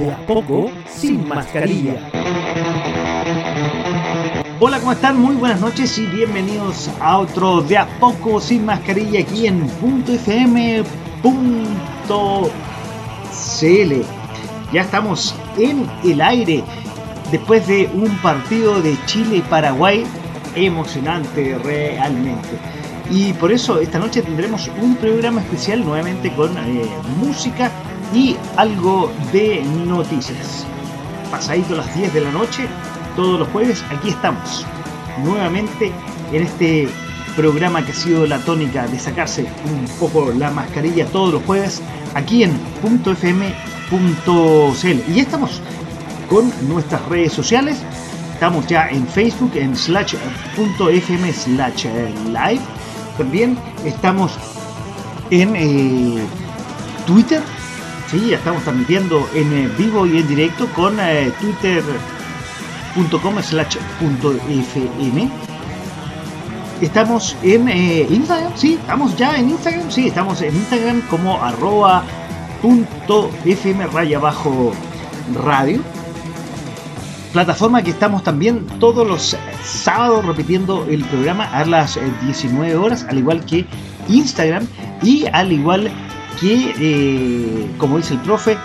De a poco, sin mascarilla. Hola, ¿cómo están? Muy buenas noches y bienvenidos a otro De a poco sin mascarilla aquí en .fm.cl. Ya estamos en el aire después de un partido de Chile-Paraguay emocionante realmente. Y por eso esta noche tendremos un programa especial nuevamente con eh, música y algo de noticias. Pasadito las 10 de la noche, todos los jueves, aquí estamos. Nuevamente en este programa que ha sido la tónica de sacarse un poco la mascarilla todos los jueves, aquí en .fm.cl. Y ya estamos con nuestras redes sociales. Estamos ya en Facebook, en slash.fm slash live. También estamos en eh, Twitter, Sí, estamos transmitiendo en eh, vivo y en directo con eh, twitter.com slash fm. Estamos en eh, Instagram, sí, estamos ya en Instagram, sí, estamos en Instagram como arroba punto fm raya abajo radio. Plataforma que estamos también todos los sábados repitiendo el programa a las 19 horas, al igual que Instagram y al igual que que, eh, como dice el profe,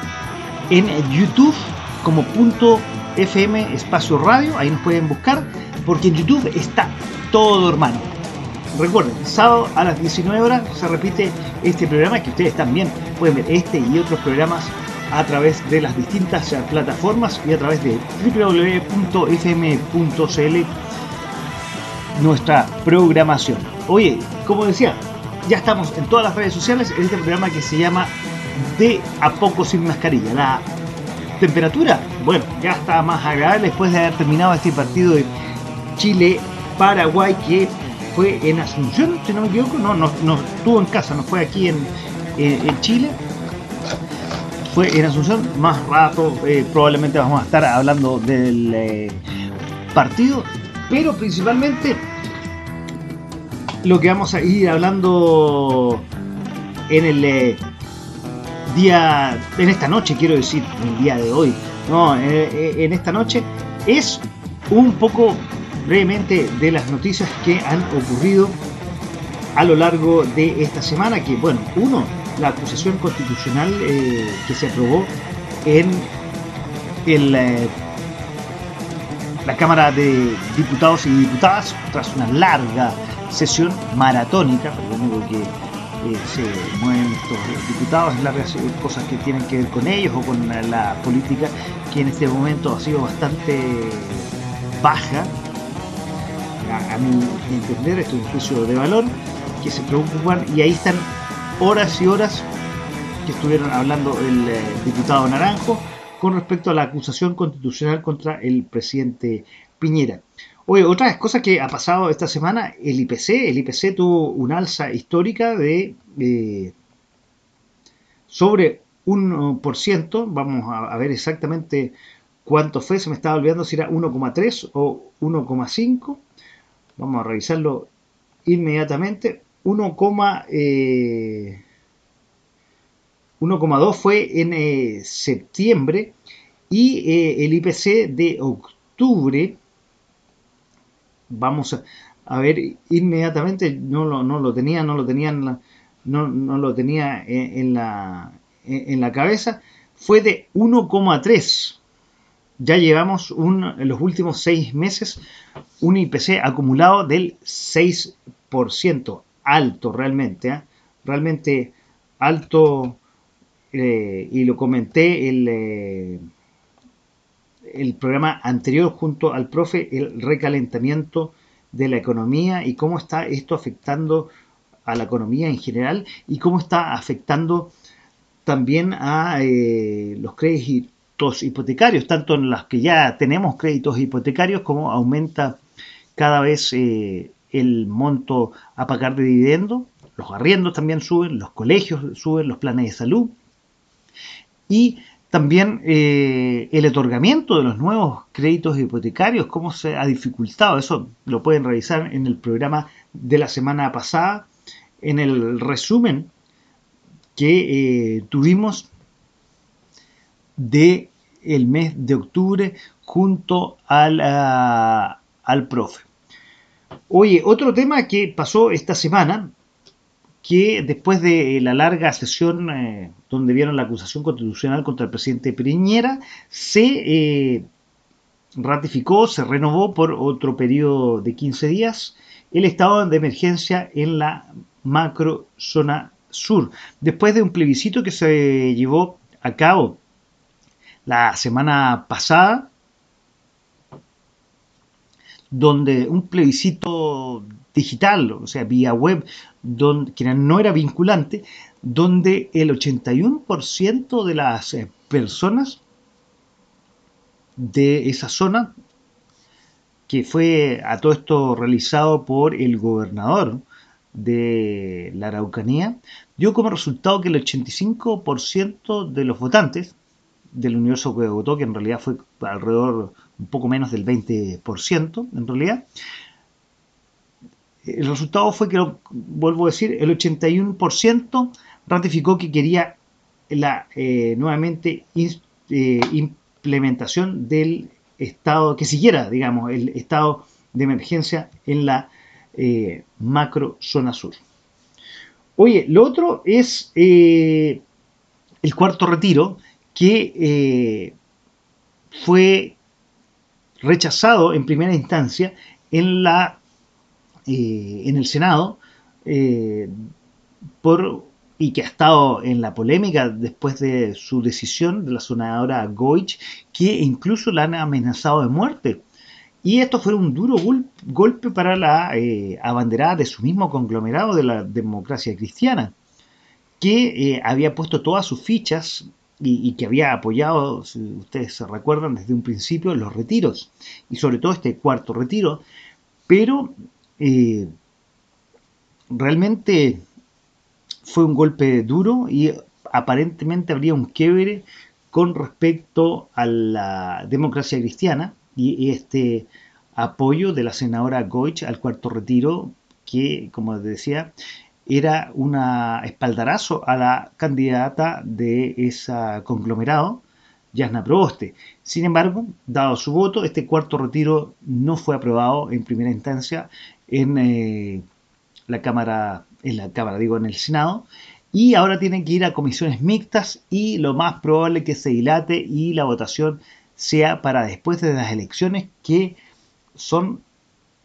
en YouTube como punto FM Espacio Radio, ahí nos pueden buscar, porque en YouTube está todo hermano. Recuerden, sábado a las 19 horas se repite este programa que ustedes también pueden ver este y otros programas a través de las distintas plataformas y a través de www.fm.cl nuestra programación. Oye, como decía, ya estamos en todas las redes sociales en este programa que se llama De a poco sin mascarilla. La temperatura, bueno, ya está más agradable después de haber terminado este partido de Chile-Paraguay que fue en Asunción, si no me equivoco, no, no, no estuvo en casa, no fue aquí en, Chile. Fue en Asunción, más rato eh, probablemente vamos a estar hablando del eh, partido, pero principalmente lo que vamos a ir hablando en el eh, día, en esta noche, quiero decir, el día de hoy, no, eh, eh, en esta noche, es un poco brevemente de las noticias que han ocurrido a lo largo de esta semana, que bueno, uno, la acusación constitucional que se aprobó en el, la Cámara de Diputados y Diputadas tras una larga sesión maratónica, lo único que eh, se mueven estos diputados es las cosas que tienen que ver con ellos o con la, política, que en este momento ha sido bastante baja, a, mi entender, esto es un juicio de valor, que se preocupan y ahí están horas y horas que estuvieron hablando el eh, diputado Naranjo con respecto a la acusación constitucional contra el presidente Piñera. Oye, otra cosa que ha pasado esta semana, el IPC, el IPC tuvo una alza histórica de eh, sobre un por ciento, vamos a, ver exactamente cuánto fue, se me estaba olvidando si era 1,3 o 1,5, vamos a revisarlo inmediatamente, 1,2 eh, fue en eh, septiembre y el IPC de octubre vamos a, ver inmediatamente, no lo, no lo tenía, no lo tenía en la, no, lo tenía en, la, en la cabeza, fue de 1,3. Ya llevamos un, en los últimos seis meses un IPC acumulado del 6%. Alto realmente, ¿eh? realmente alto. Eh, y lo comenté el, eh, el programa anterior junto al profe, el recalentamiento de la economía y cómo está esto afectando a la economía en general y cómo está afectando también a eh, los créditos hipotecarios, tanto en las que ya tenemos créditos hipotecarios como aumenta cada vez eh, el monto a pagar de dividendo, los arriendos también suben, los colegios suben, los planes de salud. Y también eh, el otorgamiento de los nuevos créditos hipotecarios, cómo se ha dificultado, eso lo pueden revisar en el programa de la semana pasada, en el resumen que eh, tuvimos de el mes de octubre junto al, al profe. Oye, otro tema que pasó esta semana, que después de la larga sesión eh, donde vieron la acusación constitucional contra el presidente Piñera, se eh, ratificó, se renovó por otro periodo de 15 días el estado de emergencia en la macro zona sur, después de un plebiscito que se llevó a cabo la semana pasada, donde un plebiscito digital, o sea, vía web, donde, que no era vinculante, donde el 81% de las eh, personas de esa zona, que fue a todo esto realizado por el gobernador de la Araucanía, dio como resultado que el 85% de los votantes del universo que votó, que en realidad fue alrededor un poco menos del 20% en realidad, el resultado fue que, vuelvo a decir, el 81% ratificó que quería la eh, nuevamente eh, implementación del estado, que siguiera, digamos, el estado de emergencia en la eh, macro zona sur. Oye, lo otro es el cuarto retiro que fue rechazado en primera instancia en la eh, en el Senado eh, por, y que ha estado en la polémica después de su decisión de la senadora Goich, que incluso la han amenazado de muerte. Y esto fue un duro golpe para la eh, abanderada de su mismo conglomerado de la democracia cristiana, que había puesto todas sus fichas y, que había apoyado, si ustedes se recuerdan, desde un principio los retiros, y sobre todo este cuarto retiro, pero realmente fue un golpe duro y aparentemente habría un quiebre con respecto a la democracia cristiana y este apoyo de la senadora Goich al cuarto retiro que, como decía, era un espaldarazo a la candidata de ese conglomerado, Yasna Proboste. Sin embargo, dado su voto, este cuarto retiro no fue aprobado en primera instancia en eh, la Cámara, en la Cámara, digo, en el Senado, y ahora tienen que ir a comisiones mixtas y lo más probable que se dilate y la votación sea para después de las elecciones que son,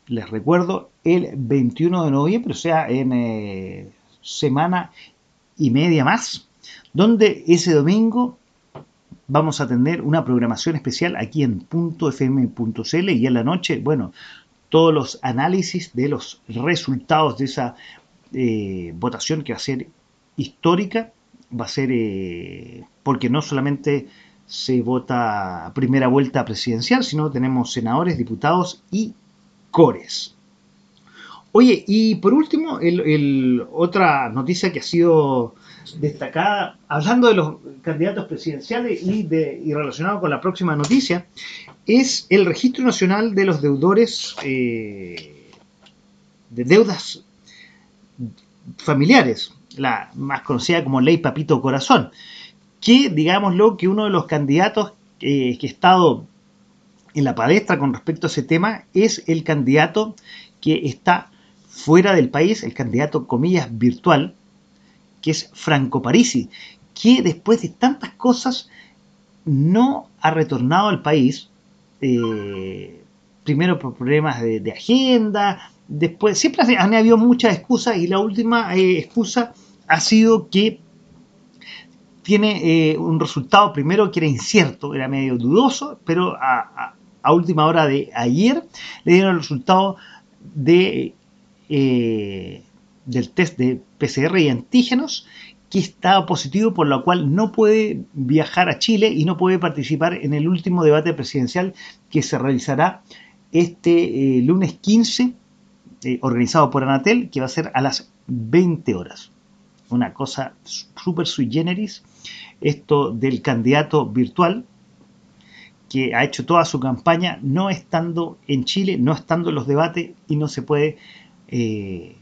les recuerdo, el 21 de noviembre, o sea, en eh, semana y media más, donde ese domingo vamos a tener una programación especial aquí en .fm.cl y en la noche, bueno, todos los análisis de los resultados de esa eh, votación que va a ser histórica, va a ser eh, porque no solamente se vota primera vuelta presidencial, sino tenemos senadores, diputados y cores. Oye, y por último, otra noticia que ha sido destacada, hablando de los candidatos presidenciales y, de, y relacionado con la próxima noticia, es el Registro Nacional de los Deudores eh, de Deudas Familiares, la más conocida como Ley Papito Corazón, que, digámoslo, que uno de los candidatos eh, que ha estado en la palestra con respecto a ese tema es el candidato que está fuera del país, el candidato, comillas, virtual, que es Franco Parisi, que después de tantas cosas no ha retornado al país, eh, primero por problemas de, agenda, después siempre han habido muchas excusas y la última eh, excusa ha sido que tiene eh, un resultado primero que era incierto, era medio dudoso, pero a, última hora de ayer le dieron el resultado de, del test de PCR y antígenos que está positivo, por lo cual no puede viajar a Chile y no puede participar en el último debate presidencial que se realizará este eh, lunes 15, eh, organizado por Anatel, que va a ser a las 20 horas. Una cosa súper sui generis, esto del candidato virtual, que ha hecho toda su campaña no estando en Chile, no estando en los debates y no se puede eh,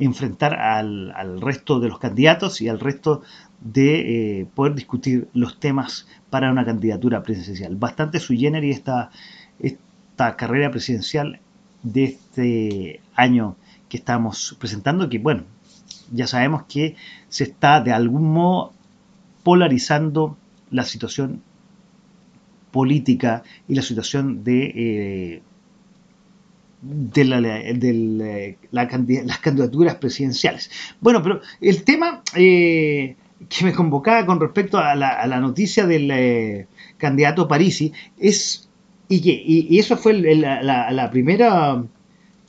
enfrentar al, resto de los candidatos y al resto de eh, poder discutir los temas para una candidatura presidencial. Bastante sui generis esta, esta carrera presidencial de este año que estamos presentando, que bueno, ya sabemos que se está de algún modo polarizando la situación política y la situación de eh, de, las candidaturas presidenciales. Bueno, pero el tema eh, que me convocaba con respecto a la, noticia del eh, candidato Parisi es, y, que, y, eso fue la, la, primera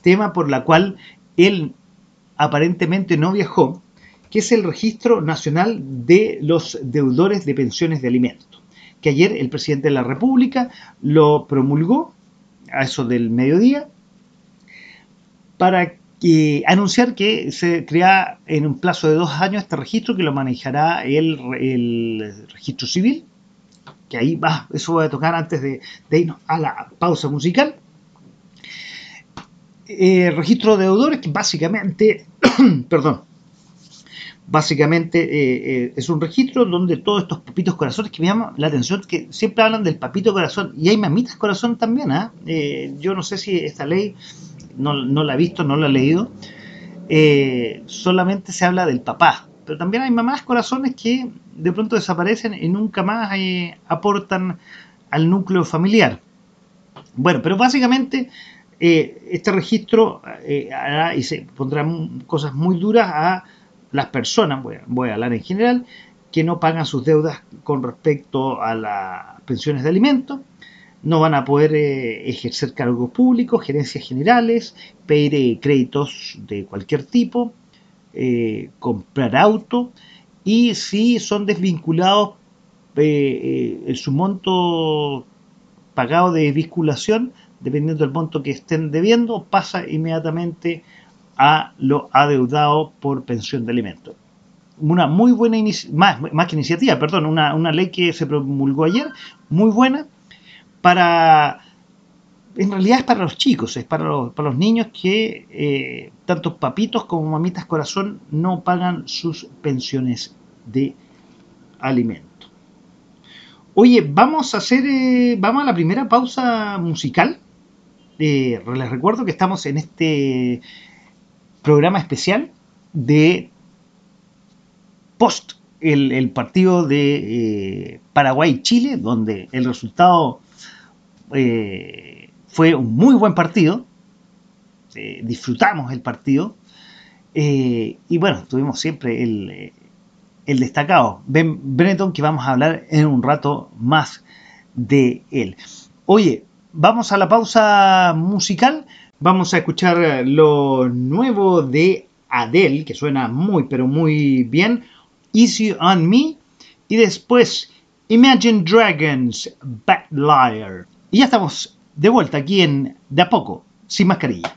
tema por la cual él aparentemente no viajó, que es el registro nacional de los deudores de pensiones de alimentos, que ayer el presidente de la República lo promulgó a eso del mediodía para anunciar que se crea en un plazo de dos años este registro que lo manejará el, registro civil, que ahí va, eso voy a tocar antes de, irnos a la pausa musical. Eh, registro de deudores que básicamente, perdón, básicamente eh, eh, es un registro donde todos estos papitos corazones que me llaman la atención, que siempre hablan del papito corazón, y hay mamitas corazón también, ¿ah? yo no sé si esta ley no, la he visto, no la he leído, eh, solamente se habla del papá. Pero también hay mamás corazones que de pronto desaparecen y nunca más eh, aportan al núcleo familiar. Bueno, pero básicamente eh, este registro hará y se pondrá cosas muy duras a las personas, voy a, voy a hablar en general, que no pagan sus deudas con respecto a las pensiones de alimentos no van a poder eh, ejercer cargos públicos, gerencias generales, pedir eh, créditos de cualquier tipo, eh, comprar auto y si son desvinculados en su monto pagado de desvinculación, dependiendo del monto que estén debiendo, pasa inmediatamente a lo adeudado por pensión de alimentos. Una muy buena más, más que iniciativa, perdón, una, una ley que se promulgó ayer, muy buena, para, en realidad es para los chicos, es para los, niños que eh, tanto papitos como mamitas corazón no pagan sus pensiones de alimento. Oye, vamos a hacer, eh, vamos a la primera pausa musical. Eh, les recuerdo que estamos en este programa especial de post el, partido de Paraguay-Chile, donde el resultado eh, fue un muy buen partido, eh, disfrutamos el partido eh, y bueno, tuvimos siempre el, destacado Ben Breton que vamos a hablar en un rato más de él. Oye, vamos a la pausa musical, vamos a escuchar lo nuevo de Adele, que suena muy pero muy bien, Easy on Me, y después Imagine Dragons, Bad Liar. Y ya estamos de vuelta aquí en De a poco, sin mascarilla.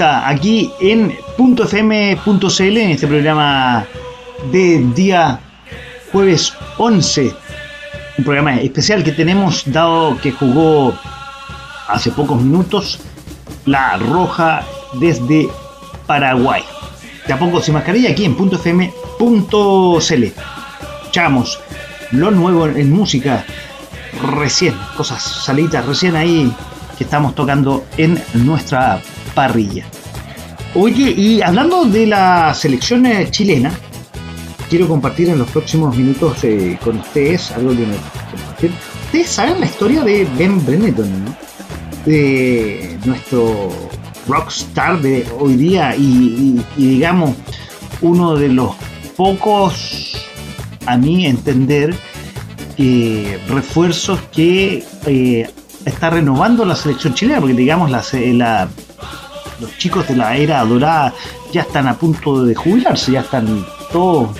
aquí en .fm.cl en este programa de día jueves 11. Un programa especial que tenemos dado que jugó hace pocos minutos la Roja desde Paraguay. Te pongo sin mascarilla aquí en .fm.cl. Chamos, lo nuevo en música, recién, cosas salitas recién ahí que estamos tocando en nuestra parrilla. Oye, y hablando de la selección chilena, quiero compartir en los próximos minutos eh, con ustedes algo que me compartir. Ustedes saben la historia de Ben Brenneton, ¿no? de nuestro rockstar de hoy día y, digamos uno de los pocos, a mi entender, refuerzos que eh, está renovando la selección chilena, porque digamos la, la- los chicos de la era dorada ya están a punto de jubilarse, ya están todos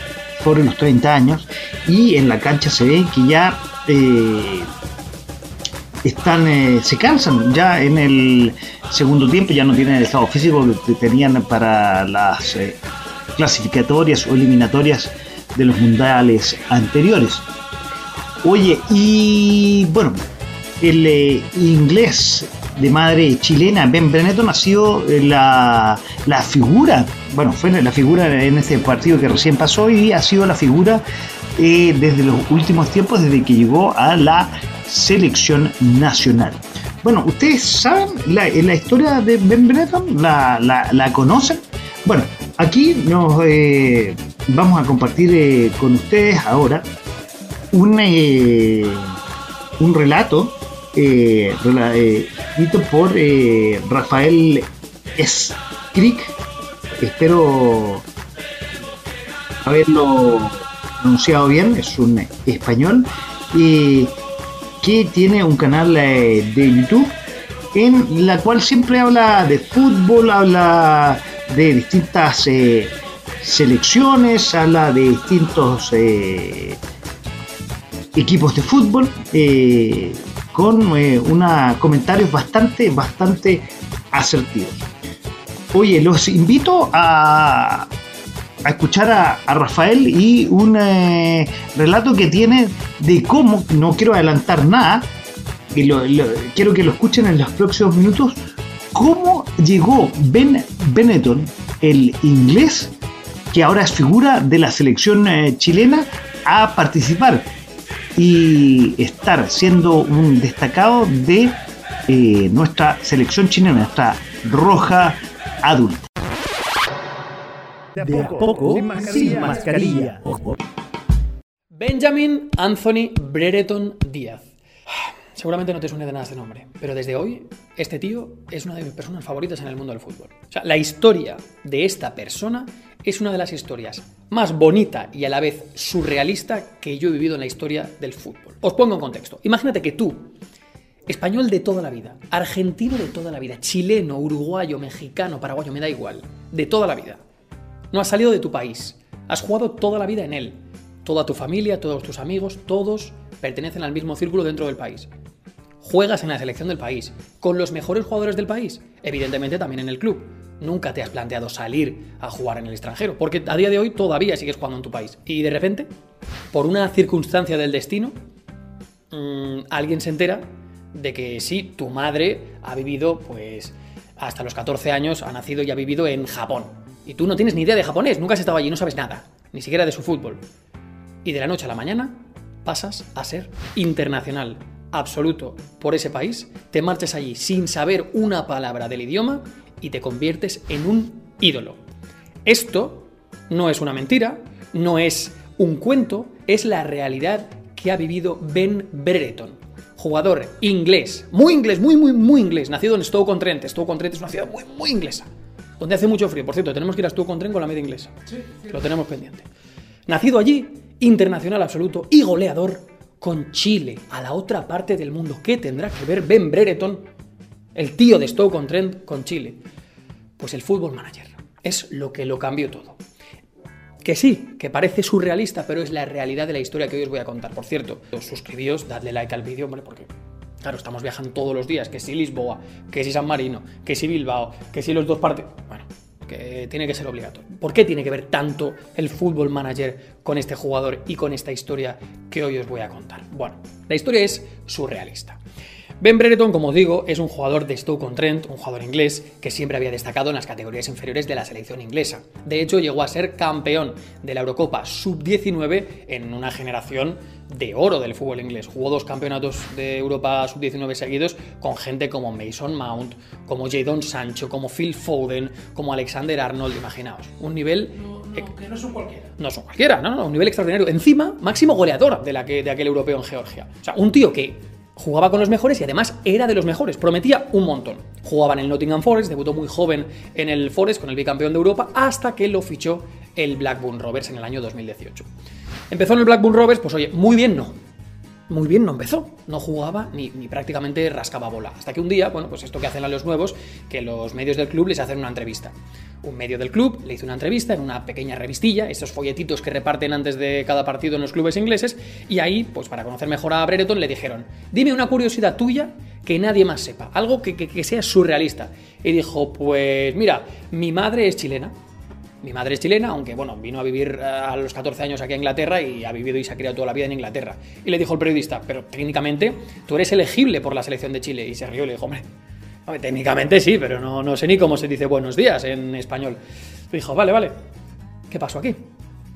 sobre los 30 años y en la cancha se ve que ya eh, están eh, se cansan ya en el segundo tiempo ya no tienen el estado físico que tenían para las eh, clasificatorias o eliminatorias de los mundiales anteriores. Oye y bueno el inglés de madre chilena Ben Benetton ha sido eh, la, la figura bueno fue la figura en este partido que recién pasó y ha sido la figura eh, desde los últimos tiempos desde que llegó a la selección nacional. Bueno, ¿ustedes saben la, la historia de Ben Benetton? ¿La, la, la conocen? Bueno, aquí nos eh, vamos a compartir eh, con ustedes ahora un, eh, un relato eh, eh, escrito por eh, Rafael Escric. Espero haberlo pronunciado bien, es un español. eh, que tiene un canal eh, de YouTube en la cual siempre habla de fútbol, habla de distintas eh, selecciones, habla de distintos equipos de fútbol, con eh, una, comentarios bastante, bastante asertivos. Oye, los invito a, a escuchar a, Rafael y un eh, relato que tiene de cómo, no quiero adelantar nada, y lo- lo- quiero que lo escuchen en los próximos minutos, cómo llegó Ben Benetton, el inglés, que ahora es figura de la selección eh, chilena, a participar y estar siendo un destacado de eh, nuestra selección chilena, nuestra roja adulta. De a poco, sin mascarilla. Benjamin Anthony Brereton Díaz. Seguramente no te suene de nada este nombre, pero desde hoy este tío es una de mis personas favoritas en el mundo del fútbol. O sea, la historia de esta persona es una de las historias más bonita y a la vez surrealista que yo he vivido en la historia del fútbol. Os pongo en contexto. Imagínate que tú, español de toda la vida, argentino de toda la vida, chileno, uruguayo, mexicano, paraguayo, me da igual, de toda la vida, no has salido de tu país. Has jugado toda la vida en él. Toda tu familia, todos tus amigos, todos pertenecen al mismo círculo dentro del país. Juegas en la selección del país, con los mejores jugadores del país, evidentemente también en el club. Nunca te has planteado salir a jugar en el extranjero, porque a día de hoy todavía sigues jugando en tu país. Y de repente, por una circunstancia del destino, mm, alguien se entera de que sí, tu madre ha vivido, pues, hasta los 14 años, ha nacido y ha vivido en Japón. Y tú no tienes ni idea de japonés, nunca has estado allí, no sabes nada, ni siquiera de su fútbol. Y de la noche a la mañana pasas a ser internacional absoluto por ese país, te marchas allí sin saber una palabra del idioma y te conviertes en un ídolo. Esto no es una mentira, no es un cuento, es la realidad que ha vivido Ben Brereton, jugador inglés, muy inglés, muy, muy, muy inglés, nacido en Stoke-on-Trent. Stoke-on-Trent es una ciudad muy, muy inglesa, donde hace mucho frío. Por cierto, tenemos que ir a Stoke-on-Trent con la media inglesa. Lo tenemos pendiente. Nacido allí, internacional absoluto y goleador con Chile, a la otra parte del mundo. ¿Qué tendrá que ver Ben Brereton, el tío de Stoke-on-Trent, con Chile? Pues el fútbol manager. Es lo que lo cambió todo. Que sí, que parece surrealista, pero es la realidad de la historia que hoy os voy a contar. Por cierto, suscribíos, dadle like al vídeo, hombre, porque, claro, estamos viajando todos los días. Que si Lisboa, que si San Marino, que si Bilbao, que si los dos partes. Bueno, que tiene que ser obligatorio. ¿Por qué tiene que ver tanto el fútbol manager con este jugador y con esta historia que hoy os voy a contar? Bueno, la historia es surrealista. Ben Brereton, como os digo, es un jugador de Stoke-on-Trent, un jugador inglés que siempre había destacado en las categorías inferiores de la selección inglesa. De hecho, llegó a ser campeón de la Eurocopa Sub-19 en una generación de oro del fútbol inglés. Jugó dos campeonatos de Europa Sub-19 seguidos con gente como Mason Mount, como Jadon Sancho, como Phil Foden, como Alexander Arnold, imaginaos. Un nivel... que no son cualquiera. No son cualquiera, ¿no? no, Un nivel extraordinario. Encima, máximo goleador de, la que, de aquel europeo en Georgia. O sea, un tío que jugaba con los mejores y además era de los mejores, prometía un montón. Jugaba en el Nottingham Forest, debutó muy joven en el Forest con el bicampeón de Europa hasta que lo fichó el Blackburn Rovers en el año 2018. Empezó en el Blackburn Rovers, pues oye, muy bien no. Muy bien no empezó, no jugaba ni, ni prácticamente rascaba bola. Hasta que un día, bueno, pues esto que hacen a los nuevos, que los medios del club les hacen una entrevista. Un medio del club le hizo una entrevista en una pequeña revistilla, esos folletitos que reparten antes de cada partido en los clubes ingleses, y ahí, pues para conocer mejor a Brereton, le dijeron, dime una curiosidad tuya que nadie más sepa, algo que, que- sea surrealista. Y dijo, pues mira, mi madre es chilena. Mi madre es chilena, aunque bueno, vino a vivir eh, a los 14 años aquí a Inglaterra y ha vivido y se ha criado toda la vida en Inglaterra. Y le dijo el periodista, pero técnicamente tú eres elegible por la selección de Chile. Y se rió y le dijo, hombre, hombre, técnicamente sí, pero no, no sé ni cómo se dice buenos días en español. Y dijo, vale, vale, ¿qué pasó aquí?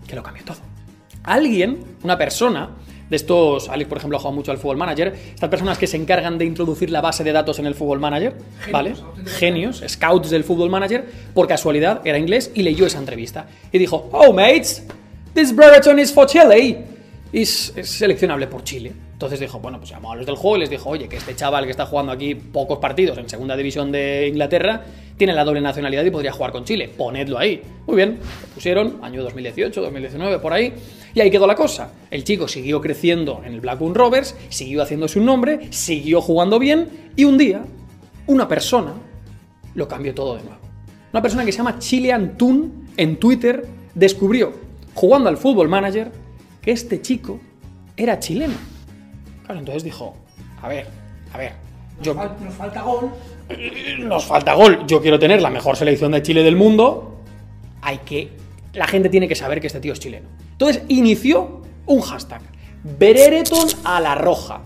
Que lo cambió todo. Alguien, una persona, de estos, Alex por ejemplo ha jugado mucho al Fútbol Manager, estas personas que se encargan de introducir la base de datos en el Fútbol Manager, ¿vale? Genios, scouts del Fútbol Manager, por casualidad era inglés y leyó esa entrevista. Y dijo, oh mates, this Brereton is for Chile. Es, es seleccionable por Chile. Entonces dijo, bueno, pues llamó a los del juego y les dijo, oye, que este chaval que está jugando aquí pocos partidos en segunda división de Inglaterra tiene la doble nacionalidad y podría jugar con Chile. Ponedlo ahí. Muy bien, lo pusieron, año 2018, 2019, por ahí. Y ahí quedó la cosa. El chico siguió creciendo en el Blackburn Rovers, siguió haciéndose un nombre, siguió jugando bien y un día una persona lo cambió todo de nuevo. Una persona que se llama Chilean Toon en Twitter descubrió, jugando al Football Manager, que este chico era chileno. Claro, entonces dijo, a ver, a ver, yo, Nos falta gol. nos falta gol, yo quiero tener la mejor selección de Chile del mundo, hay que, la gente tiene que saber que este tío es chileno. Entonces inició un hashtag, Berereton a la roja.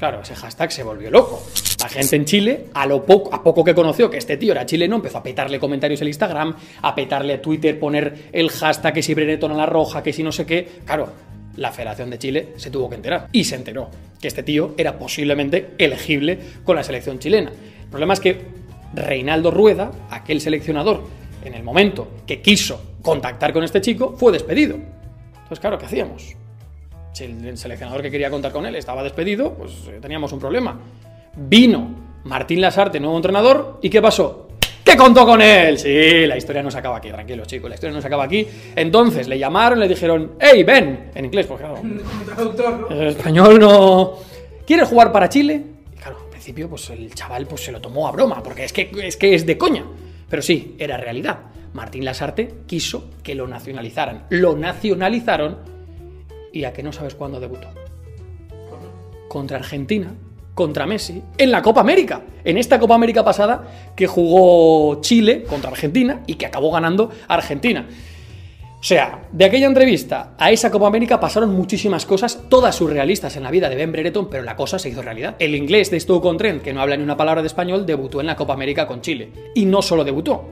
Claro, ese hashtag se volvió loco. La gente en Chile, a lo poco, a poco que conoció que este tío era chileno, empezó a petarle comentarios en Instagram, a petarle a Twitter, poner el hashtag que si Brereton a la roja, que si no sé qué. Claro, la Federación de Chile se tuvo que enterar. Y se enteró que este tío era posiblemente elegible con la selección chilena. El problema es que Reinaldo Rueda, aquel seleccionador, en el momento que quiso contactar con este chico, fue despedido. Entonces, claro, ¿qué hacíamos? Si el, el seleccionador que quería contar con él estaba despedido, pues eh, teníamos un problema. Vino Martín Lasarte, nuevo entrenador, ¿y qué pasó? ¿Qué contó con él? Sí, la historia no se acaba aquí, tranquilos chicos, la historia no se acaba aquí. Entonces le llamaron, le dijeron, hey, ven, en inglés, porque claro, ¿no? el español no... ¿Quieres jugar para Chile? Y claro, al principio pues el chaval pues se lo tomó a broma, porque es que es, que es de coña. Pero sí, era realidad. Martín Lasarte quiso que lo nacionalizaran. Lo nacionalizaron y a que no sabes cuándo debutó. Contra Argentina, contra Messi, en la Copa América. En esta Copa América pasada que jugó Chile contra Argentina y que acabó ganando Argentina. O sea, de aquella entrevista a esa Copa América pasaron muchísimas cosas, todas surrealistas en la vida de Ben Brereton, pero la cosa se hizo realidad. El inglés de Stoke-on-Trent, que no habla ni una palabra de español, debutó en la Copa América con Chile. Y no solo debutó,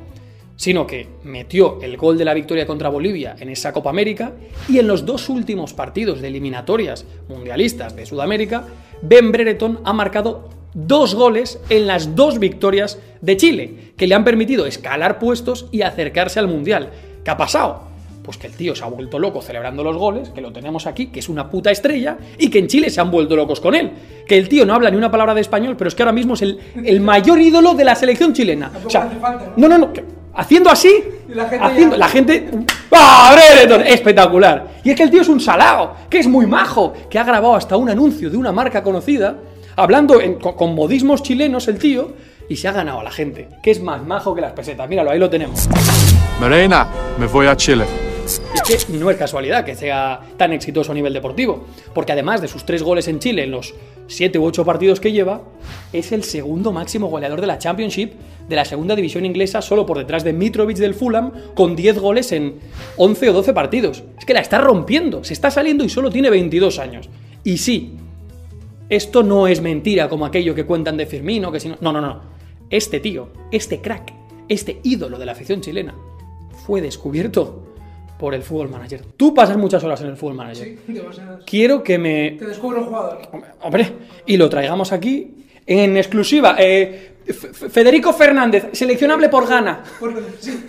sino que metió el gol de la victoria contra Bolivia en esa Copa América y en los dos últimos partidos de eliminatorias mundialistas de Sudamérica, Ben Brereton ha marcado dos goles en las dos victorias de Chile, que le han permitido escalar puestos y acercarse al Mundial. ¿Qué ha pasado? Pues que el tío se ha vuelto loco celebrando los goles, que lo tenemos aquí, que es una puta estrella, y que en Chile se han vuelto locos con él. Que el tío no habla ni una palabra de español, pero es que ahora mismo es el, el mayor ídolo de la selección chilena. O sea, ¿no? no, no, no. que- haciendo así, Y la gente haciendo, ya- la gente. ¡Ah, Brereton! Espectacular. Y es que el tío es un salao, que es muy majo, que ha grabado hasta un anuncio de una marca conocida, hablando en- con, con modismos chilenos el tío, y se ha ganado a la gente, que es más majo que las pesetas. Míralo, ahí lo tenemos. Marina, me voy a Chile es que no es casualidad que sea tan exitoso a nivel deportivo, porque además de sus tres goles en Chile en los siete u ocho partidos que lleva, es el segundo máximo goleador de la Championship de la segunda división inglesa, solo por detrás de Mitrovic del Fulham, con 10 goles en 11 o 12 partidos. Es que la está rompiendo, se está saliendo y solo tiene 22 años. Y sí, esto no es mentira como aquello que cuentan de Firmino, que si no... No, no, no. Este tío, este crack, este ídolo de la afición chilena, fue descubierto por el Fútbol Manager. Tú pasas muchas horas en el Fútbol Manager. Sí, demasiadas. Quiero que me... Te descubro un jugador. Hombre, y lo traigamos aquí en exclusiva. Eh, Federico Fernández, seleccionable por Gana. Sí.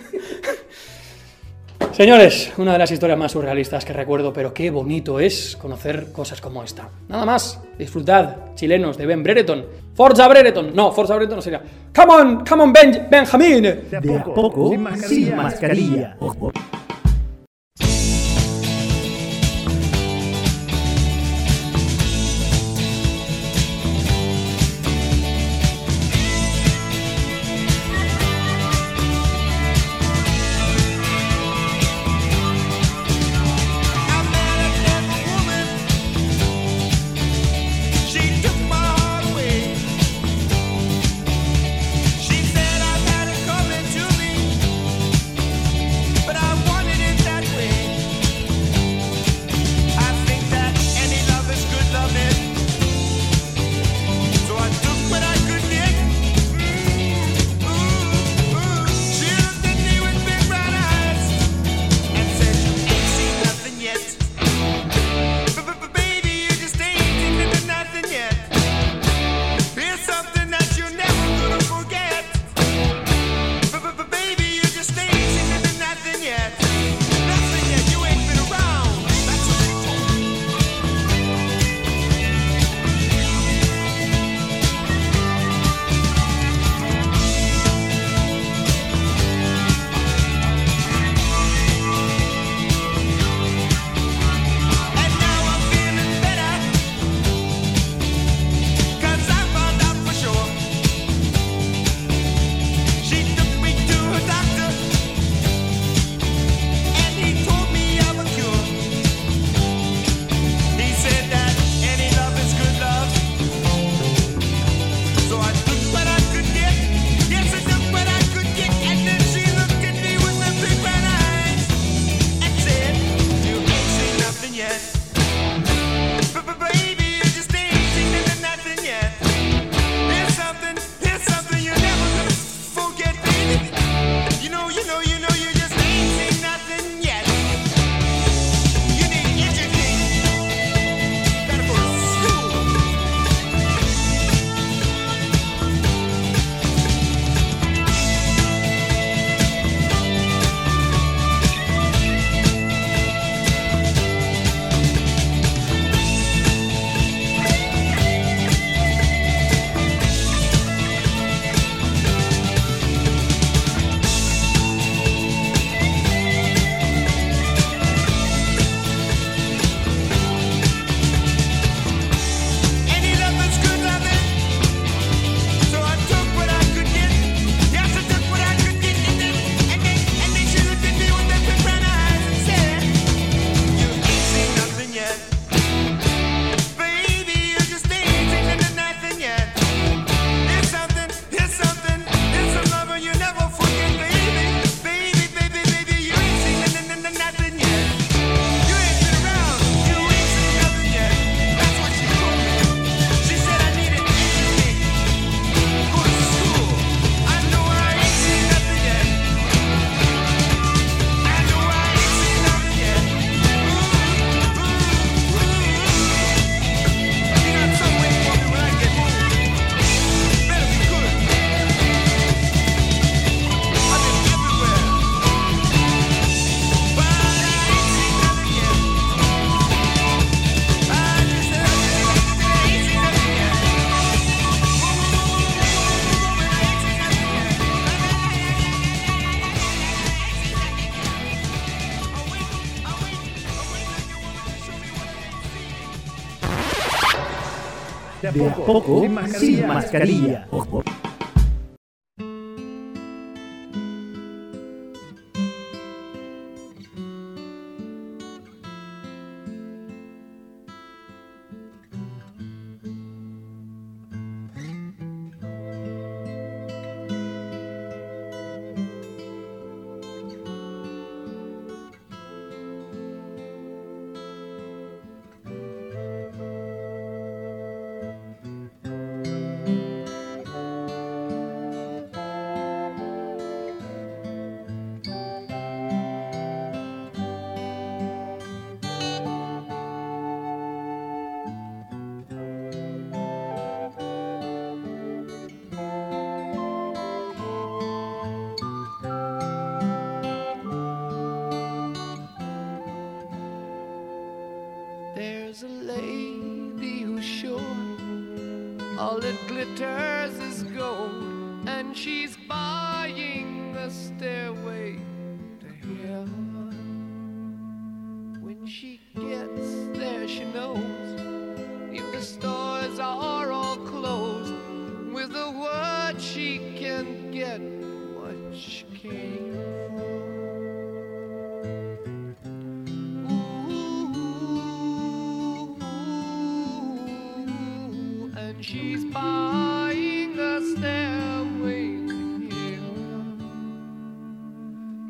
Señores, una de las historias más surrealistas que recuerdo, pero qué bonito es conocer cosas como esta. Nada más, disfrutad, chilenos, de Ben Brereton. Forza Brereton. No, Forza Brereton sería. Come on, come on, ben Benjamín. De a poco, sin mascarilla. Sin mascarilla. poco sin mascarilla. Sin mascarilla.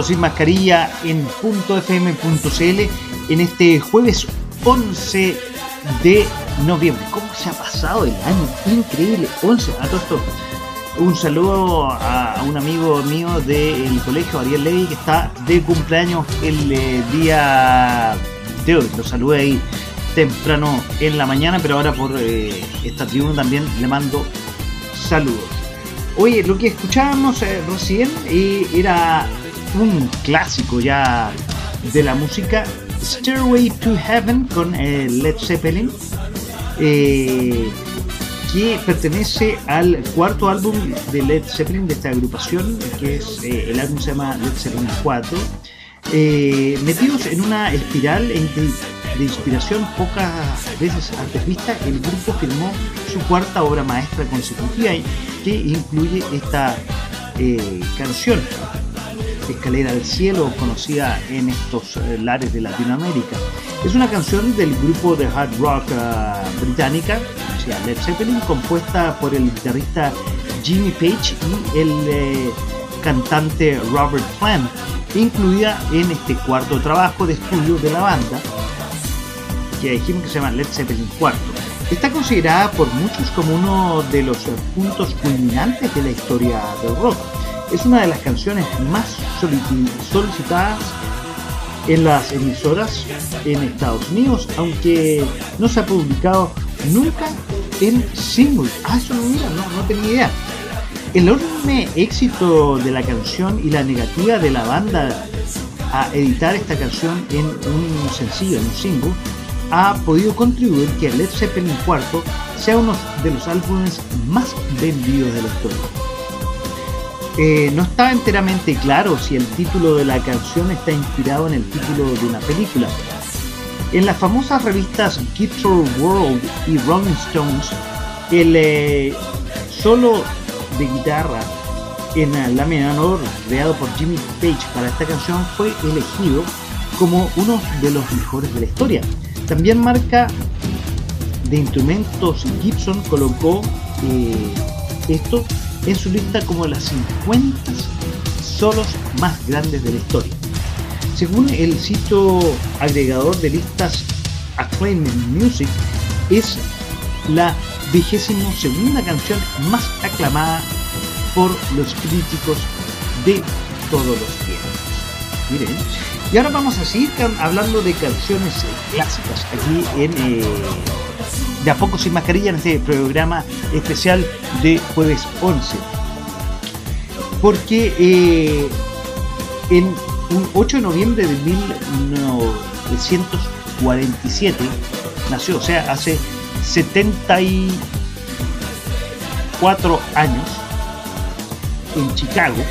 sin mascarilla en .fm.cl en este jueves 11 de noviembre. ¿Cómo se ha pasado el año? Increíble, 11 a todo esto. Un saludo a, a un amigo mío del colegio, Ariel Levy, que está de cumpleaños el eh, día de hoy. Lo saludé ahí temprano en la mañana, pero ahora por eh, esta tribuna también le mando saludos. Oye, lo que escuchábamos eh, recién eh, era un clásico ya de la música, Stairway to Heaven con eh, Led Zeppelin, eh, que pertenece al cuarto álbum de Led Zeppelin de esta agrupación, que es eh, el álbum se llama Led Zeppelin 4. eh, metidos en una espiral que- de inspiración pocas veces antes vista, el grupo firmó su cuarta obra maestra consecutiva que incluye esta canción, Escalera al Cielo, conocida en estos eh, lares de Latinoamérica. Es una canción del grupo de hard rock ah, británica, o sea, Led Zeppelin, compuesta por el guitarrista Jimmy Page y el eh, cantante Robert Plant, incluida en este cuarto trabajo de estudio de la banda, que dijimos que se llama Led Zeppelin IV. Está considerada por muchos como uno de los eh, puntos culminantes de la historia del rock. Es una de las canciones más solicitadas en las emisoras en Estados Unidos, aunque no se ha publicado nunca en single. Ah, eso no, mira, no, no tenía idea. El enorme éxito de la canción y la negativa de la banda a editar esta canción en un sencillo, en un single, ha podido contribuir que Led Zeppelin IV sea uno de los álbumes más vendidos de la historia. Eh, no está enteramente claro si el título de la canción está inspirado en el título de una película. En las famosas revistas Guitar World y Rolling Stones, el eh, solo de guitarra en la menor creado por Jimmy Page para esta canción fue elegido como uno de los mejores de la historia. También marca de instrumentos Gibson colocó eh, esto en su lista como las 50 solos más grandes de la historia. Según el sitio agregador de listas Acclaim Music, es la vigésimo segunda canción más aclamada por los críticos de todos los tiempos. Miren, y ahora vamos a seguir hablando de canciones clásicas aquí en eh, De a poco sin mascarilla en este programa especial de jueves 11. Porque eh, en un 8 de noviembre de 1947 nació, o sea, hace 74 años en Chicago,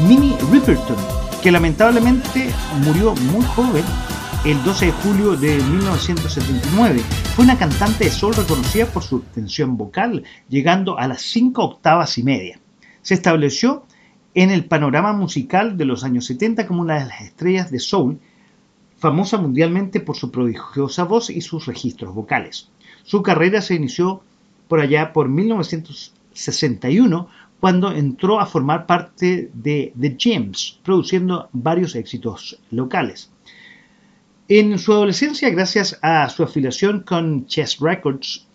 Minnie Riperton, que lamentablemente murió muy joven el 12 de julio de 1979. Fue una cantante de soul reconocida por su tensión vocal, llegando a las 5 octavas y media. Se estableció en el panorama musical de los años 70 como una de las estrellas de soul, famosa mundialmente por su prodigiosa voz y sus registros vocales. Su carrera se inició por allá por 1961, cuando entró a formar parte de The Gems, produciendo varios éxitos locales. En su adolescencia, gracias a su afiliación con Chess Records,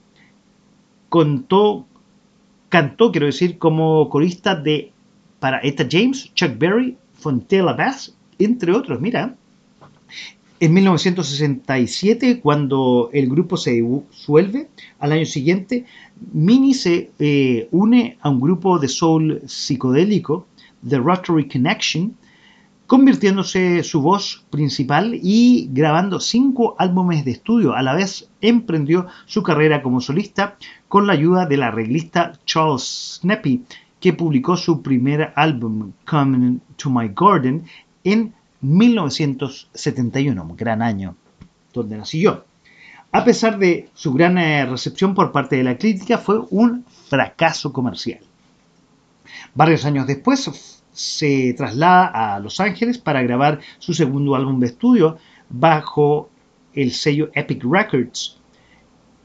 contó, cantó, quiero decir, como corista de para Etta James, Chuck Berry, Fontella Bass, entre otros. Mira, en 1967, cuando el grupo se disuelve, al año siguiente, Minnie se eh, une a un grupo de soul psicodélico, The Rotary Connection, convirtiéndose su voz principal y grabando cinco álbumes de estudio. A la vez emprendió su carrera como solista con la ayuda del arreglista Charles Snappy, que publicó su primer álbum, Coming to My Garden, en 1971, un gran año donde nací yo. A pesar de su gran eh, recepción por parte de la crítica, fue un fracaso comercial. Varios años después se traslada a Los Ángeles para grabar su segundo álbum de estudio bajo el sello Epic Records,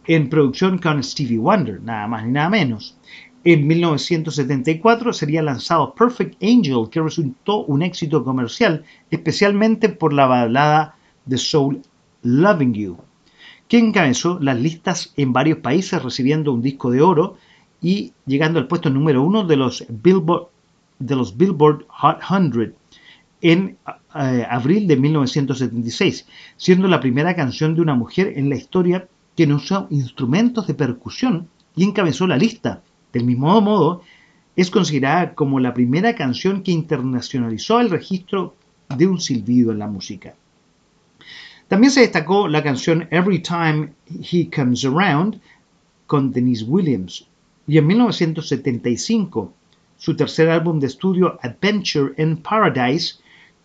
en producción con Stevie Wonder, nada más ni nada menos. En 1974 sería lanzado Perfect Angel, que resultó un éxito comercial, especialmente por la balada de soul Loving You, que encabezó las listas en varios países recibiendo un disco de oro y llegando al puesto número uno de los Billboard, de los Billboard Hot 100 en eh, abril de 1976, siendo la primera canción de una mujer en la historia que no usó instrumentos de percusión y encabezó la lista. Del mismo modo, es considerada como la primera canción que internacionalizó el registro de un silbido en la música. También se destacó la canción Every Time He Comes Around con Denise Williams. Y en 1975, su tercer álbum de estudio Adventure in Paradise,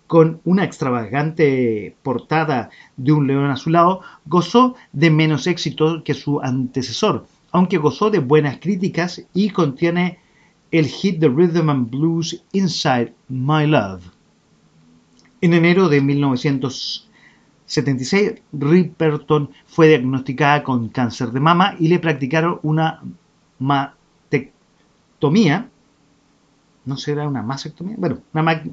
con una extravagante portada de un león a su lado, gozó de menos éxito que su antecesor, aunque gozó de buenas críticas y contiene el hit de Rhythm and Blues Inside My Love. En enero de 1976, Ripperton fue diagnosticada con cáncer de mama y le practicaron una mastectomía. ¿No será una mastectomía? Bueno, una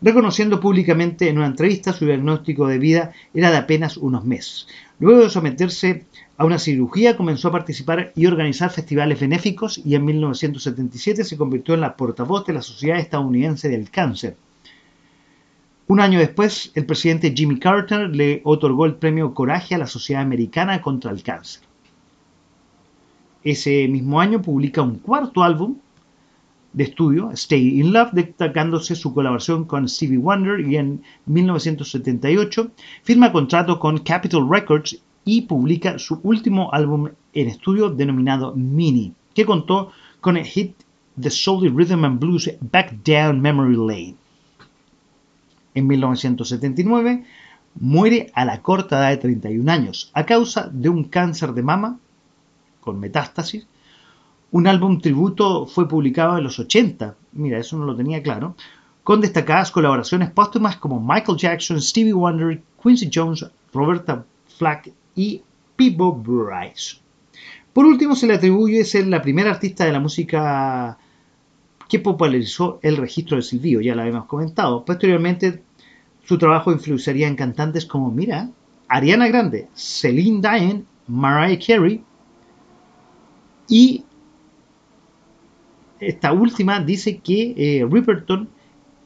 reconociendo públicamente en una entrevista su diagnóstico de vida era de apenas unos meses. Luego de someterse a una cirugía, comenzó a participar y organizar festivales benéficos y en 1977 se convirtió en la portavoz de la Sociedad Estadounidense del Cáncer. Un año después, el presidente Jimmy Carter le otorgó el premio Coraje a la Sociedad Americana contra el Cáncer. Ese mismo año publica un cuarto álbum de estudio, Stay in Love, destacándose su colaboración con Stevie Wonder y en 1978 firma contrato con Capitol Records y publica su último álbum en estudio denominado Mini, que contó con el hit The Soul Rhythm and Blues Back Down Memory Lane. En 1979 muere a la corta edad de 31 años a causa de un cáncer de mama con metástasis. Un álbum tributo fue publicado en los 80, mira, eso no lo tenía claro, con destacadas colaboraciones póstumas como Michael Jackson, Stevie Wonder, Quincy Jones, Roberta Flack y Peebo Bryce. Por último, se le atribuye ser la primera artista de la música que popularizó el registro del silbido, ya lo habíamos comentado. Posteriormente, su trabajo influenciaría en cantantes como, mira, Ariana Grande, Celine Dion, Mariah Carey y esta última dice que eh, Ripperton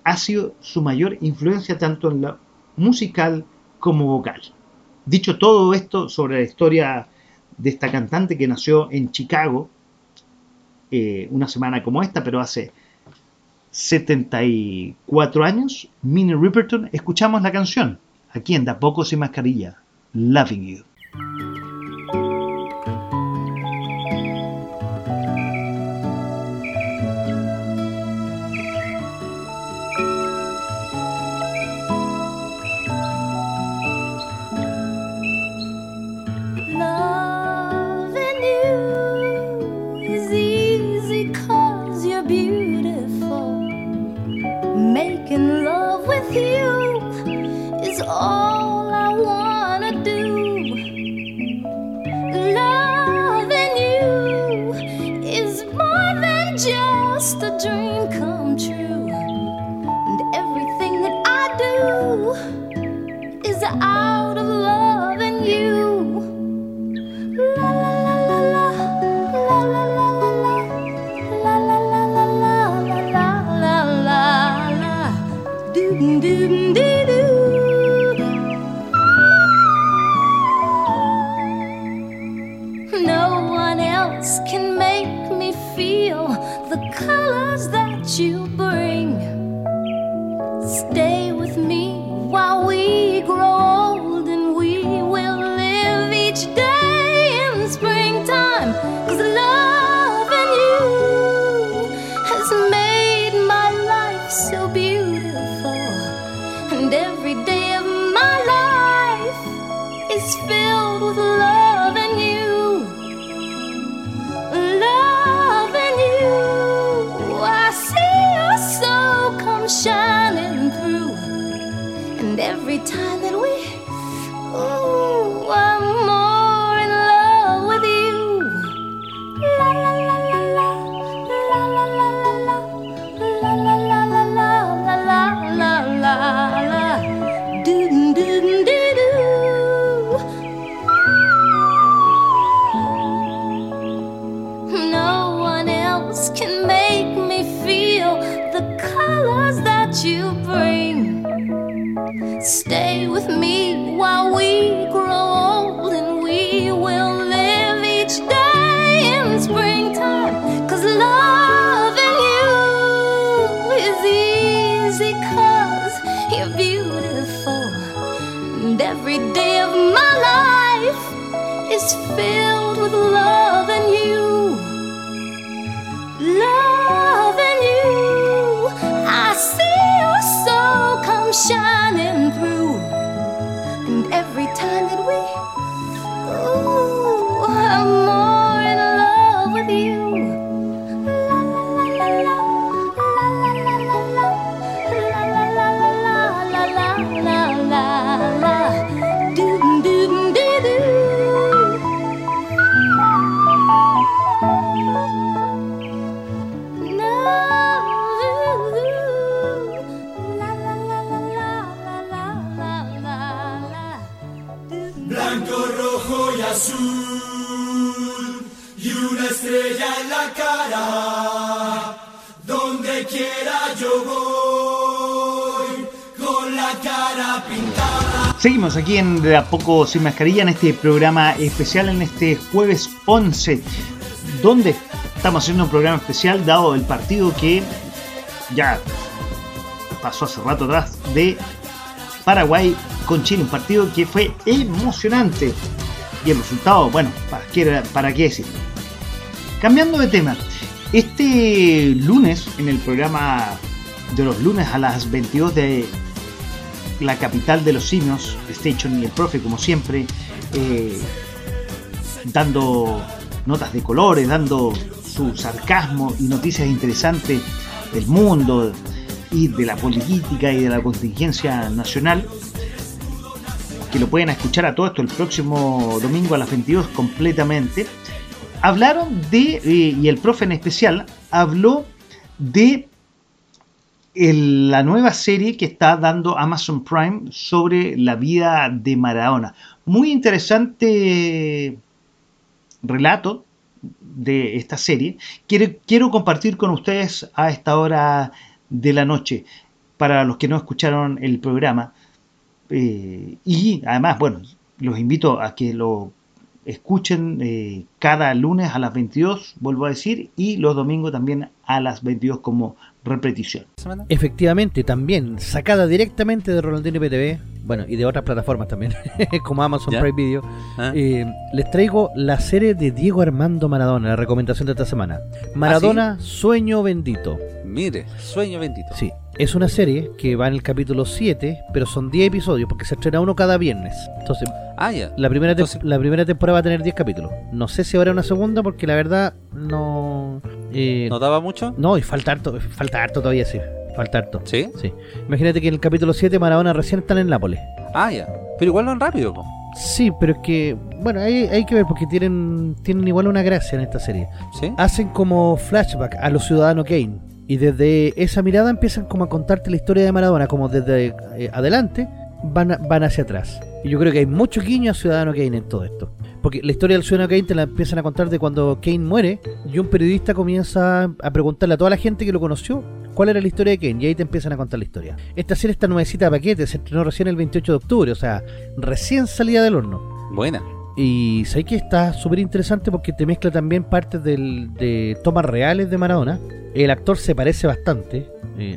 ha sido su mayor influencia tanto en lo musical como vocal. Dicho todo esto sobre la historia de esta cantante que nació en Chicago, eh, una semana como esta, pero hace 74 años, Minnie Ripperton, escuchamos la canción, aquí en Da Poco Sin Mascarilla, Loving You. the. Blanco, rojo y azul y una estrella en la cara. Donde quiera yo voy con la cara pintada. Seguimos aquí en De a poco sin mascarilla en este programa especial en este jueves 11 donde estamos haciendo un programa especial dado el partido que ya pasó hace rato atrás de Paraguay con Chile, un partido que fue emocionante y el resultado, bueno, para qué, decir. Cambiando de tema, este lunes en el programa de los lunes a las 22 de la capital de los simios, Station y el profe, como siempre, eh, dando notas de colores, dando su sarcasmo y noticias interesantes del mundo y de la política y de la contingencia nacional, que lo pueden escuchar a todo esto el próximo domingo a las 22 completamente. Hablaron de, eh, y el profe en especial, habló de la nueva serie que está dando Amazon Prime sobre la vida de Maradona. Muy interesante relato de esta serie. Quiero compartir con ustedes a esta hora de la noche, para los que no escucharon el programa. Eh, y además, bueno, los invito a que lo escuchen eh, cada lunes a las 22, vuelvo a decir, y los domingos también a las 22 como repetición. Efectivamente, también sacada directamente de Rolandino PTV, bueno, y de otras plataformas también, como Amazon ¿Ya? Prime Video. Ah. Eh, les traigo la serie de Diego Armando Maradona, la recomendación de esta semana. Maradona, Sueño Bendito. Mire, sueño bendito. Sí, es una serie que va en el capítulo 7, pero son 10 episodios porque se estrena uno cada viernes. Entonces, Ah, la primera, Entonces- la primera temporada va a tener 10 capítulos. No sé si habrá una segunda porque la verdad no... eh, ¿No daba mucho? no, y falta harto, falta harto todavía, sí. Falta harto. ¿Sí? Sí. Imagínate que en el capítulo 7 Maradona recién está en Nápoles. Ah, ya. Pero igual van rápido, po. Sí, pero es que, bueno, hay, hay que ver porque tienen, tienen igual una gracia en esta serie. ¿Sí? Hacen como flashback a los ciudadanos Kane. Y desde esa mirada empiezan como a contarte la historia de Maradona, como desde eh, adelante van, van hacia atrás. Y yo creo que hay mucho guiño a Ciudadano Kane en todo esto. Porque la historia del Ciudadano Kane te la empiezan a contar de cuando Kane muere y un periodista comienza a preguntarle a toda la gente que lo conoció cuál era la historia de Kane y ahí te empiezan a contar la historia. Esta serie está nuevecita de paquete, se estrenó recién el 28 de octubre, o sea, recién salida del horno. Buena. Y sé que está súper interesante porque te mezcla también partes del- de tomas reales de Maradona. El actor se parece bastante. eh,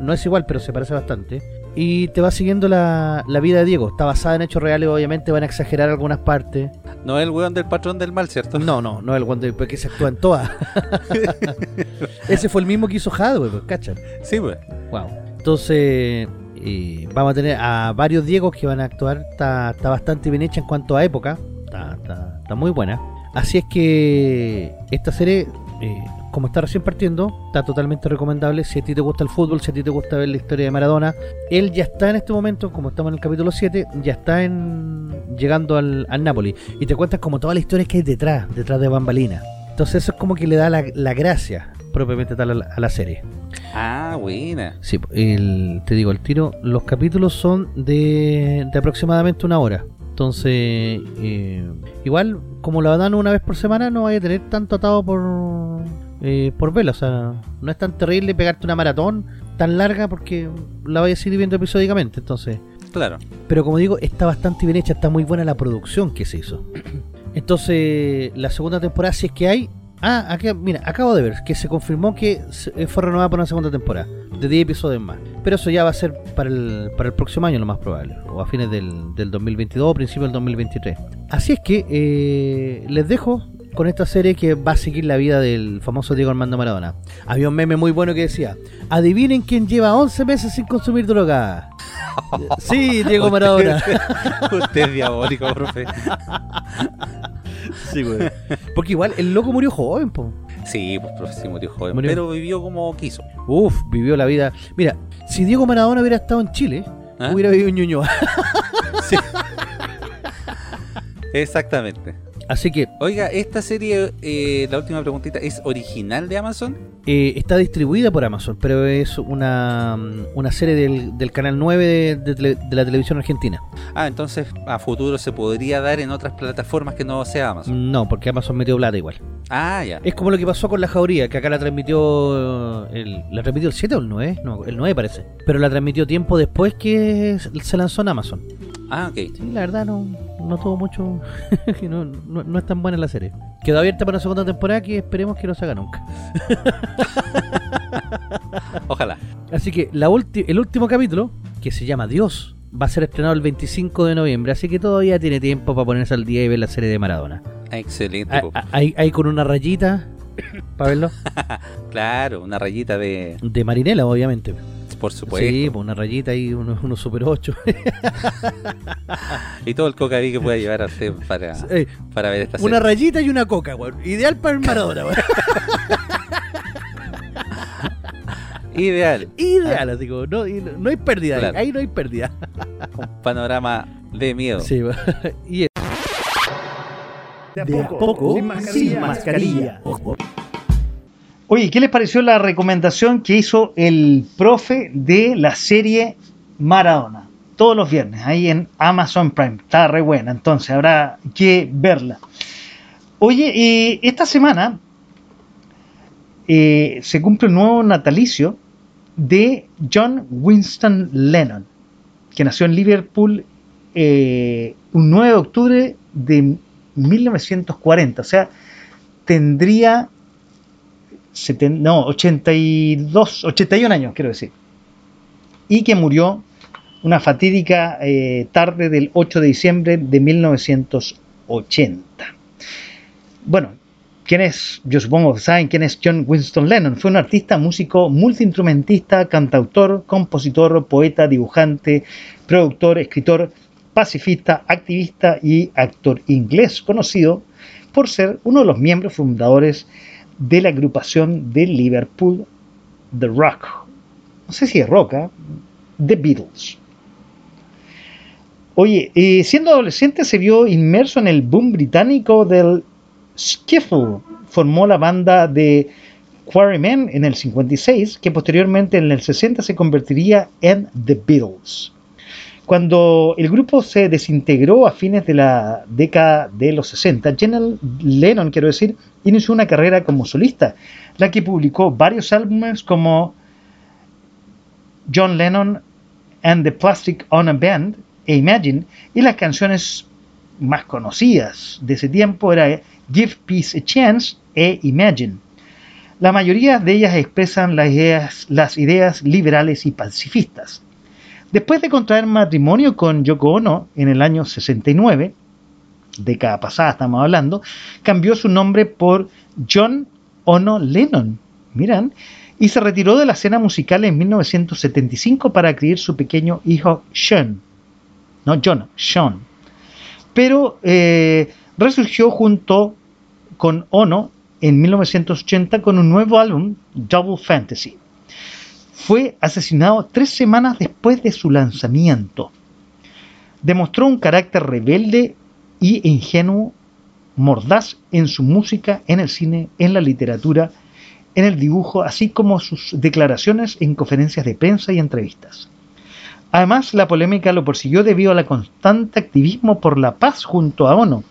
no es igual, pero se parece bastante. Y te va siguiendo la, la vida de Diego. Está basada en hechos reales, obviamente van a exagerar algunas partes. No es el weón del patrón del mal, ¿cierto? No, no, no es el Wonder porque se actúa en todas. Ese fue el mismo que hizo Hadwe, pues, ¿cachan? Sí, pues. Wow. Entonces, eh, vamos a tener a varios Diegos que van a actuar. Está, está bastante bien hecha en cuanto a época. Está, está- está muy buena. Así es que esta serie, eh, como está recién partiendo, está totalmente recomendable. Si a ti te gusta el fútbol, si a ti te gusta ver la historia de Maradona, él ya está en este momento, como estamos en el capítulo 7, ya está en llegando al, al Napoli. Y te cuentas como todas las historias que hay detrás, detrás de Bambalina. Entonces eso es como que le da la, la gracia propiamente tal a la- a la serie. Ah, buena. Sí, el, te digo, el tiro, los capítulos son de, de aproximadamente una hora. Entonces, eh, igual, como la dan una vez por semana, no vaya a tener tanto atado por, eh, por verla. O sea, no es tan terrible pegarte una maratón tan larga porque la vayas a ir viendo episódicamente. Entonces, Claro. Pero como digo, está bastante bien hecha, está muy buena la producción que se hizo. Entonces, la segunda temporada, si es que hay... Ah, aquí, mira, acabo de ver que se confirmó que eh, fue renovada para una segunda temporada, de 10 episodios más. Pero eso ya va a ser para el, para el próximo año lo más probable, o a fines del, del 2022 o principio del 2023. Así es que eh, les dejo con esta serie que va a seguir la vida del famoso Diego Armando Maradona. Había un meme muy bueno que decía, adivinen quién lleva 11 meses sin consumir droga. Sí, Diego Maradona. Usted es diabólico, profe. Sí, güey. Porque igual el loco murió joven, po. Sí, pues profe, sí murió joven. Murió. Pero vivió como quiso. Uf, vivió la vida. Mira, si Diego Maradona hubiera estado en Chile, ¿Ah? hubiera vivido en Ñuñoa. Exactamente. Así que Oiga, esta serie, eh, la última preguntita, ¿es original de Amazon? eh, está distribuida por Amazon, pero es una, una serie del, del canal 9 de, de tele- de la televisión argentina. Ah, entonces a futuro se podría dar en otras plataformas que no sea Amazon. No, porque Amazon metió plata igual. Ah, ya. Es como lo que pasó con la jauría, que acá la transmitió. El, ¿La transmitió el 7 o el 9? No, el 9 parece. Pero la transmitió tiempo después que se lanzó en Amazon. Ah, ok. Sí, la verdad no, no tuvo mucho. que no, no, no es tan buena la serie. Quedó abierta para una segunda temporada que esperemos que no se haga nunca. Ojalá. Así que la el último capítulo, que se llama Dios, va a ser estrenado el 25 de noviembre. Así que todavía tiene tiempo para ponerse al día y ver la serie de Maradona. Excelente. Ah, ah, Ahí, ahí con una rayita, para verlo, Claro, una rayita de... de Marinela, obviamente. Por supuesto. Sí, pues una rayita ahí, unos uno Super 8. Y todo el cocaví que pueda llevar a usted para, Eh, para ver esta una serie. rayita y una coca, weón. Ideal para el Maradona, weón. Ideal. Ideal, así como, no, y no, hay pérdida, ahí, Claro. ahí no hay pérdida. Un panorama de miedo. Sí, y De a poco, sin mascarilla. Oye, ¿qué les pareció la recomendación que hizo el profe de la serie Maradona? Todos los viernes, ahí en Amazon Prime. Está re buena, entonces habrá que verla. Oye, esta semana eh, se cumple un nuevo natalicio de John Winston Lennon, que nació en Liverpool eh, un 9 de octubre de 1940. O sea, tendría seten- no, 82, 81 años, quiero decir. Y que murió una fatídica eh, tarde del 8 de diciembre de 1980. Bueno, ¿quién es? Yo supongo que saben quién es John Winston Lennon. Fue un artista, músico, multiinstrumentista, cantautor, compositor, poeta, dibujante, productor, escritor, pacifista, activista y actor inglés, conocido por ser uno de los miembros fundadores la agrupación de Liverpool, The Rock. No sé si es rock, ¿ah? The Beatles. Oye, eh, siendo adolescente se vio inmerso en el boom británico del skiffle. Formó la banda de Quarrymen en el 56, que posteriormente en el 60 se convertiría en The Beatles. Cuando el grupo se desintegró a fines de la década de los 60, John Lennon, quiero decir, inició una carrera como solista, la que publicó varios álbumes como John Lennon and the Plastic on a Band e Imagine, y las canciones más conocidas de ese tiempo era Give Peace a Chance e Imagine. La mayoría de ellas expresan ideas, las ideas liberales y pacifistas. Después de contraer matrimonio con Yoko Ono en el año 69, década pasada estamos hablando, cambió su nombre por John Ono Lennon, miran, y se retiró de la escena musical en 1975 para criar su pequeño hijo Sean, no John, Sean. Pero eh, resurgió junto con Ono en 1980 con un nuevo álbum, Double Fantasy fue asesinado tres semanas después de su lanzamiento. Demostró un carácter rebelde y ingenuo, mordaz en su música, en el cine, en la literatura, en el dibujo, así como sus declaraciones en conferencias de prensa y entrevistas. Además, la polémica lo persiguió debido a constante activismo por la paz junto a ONU.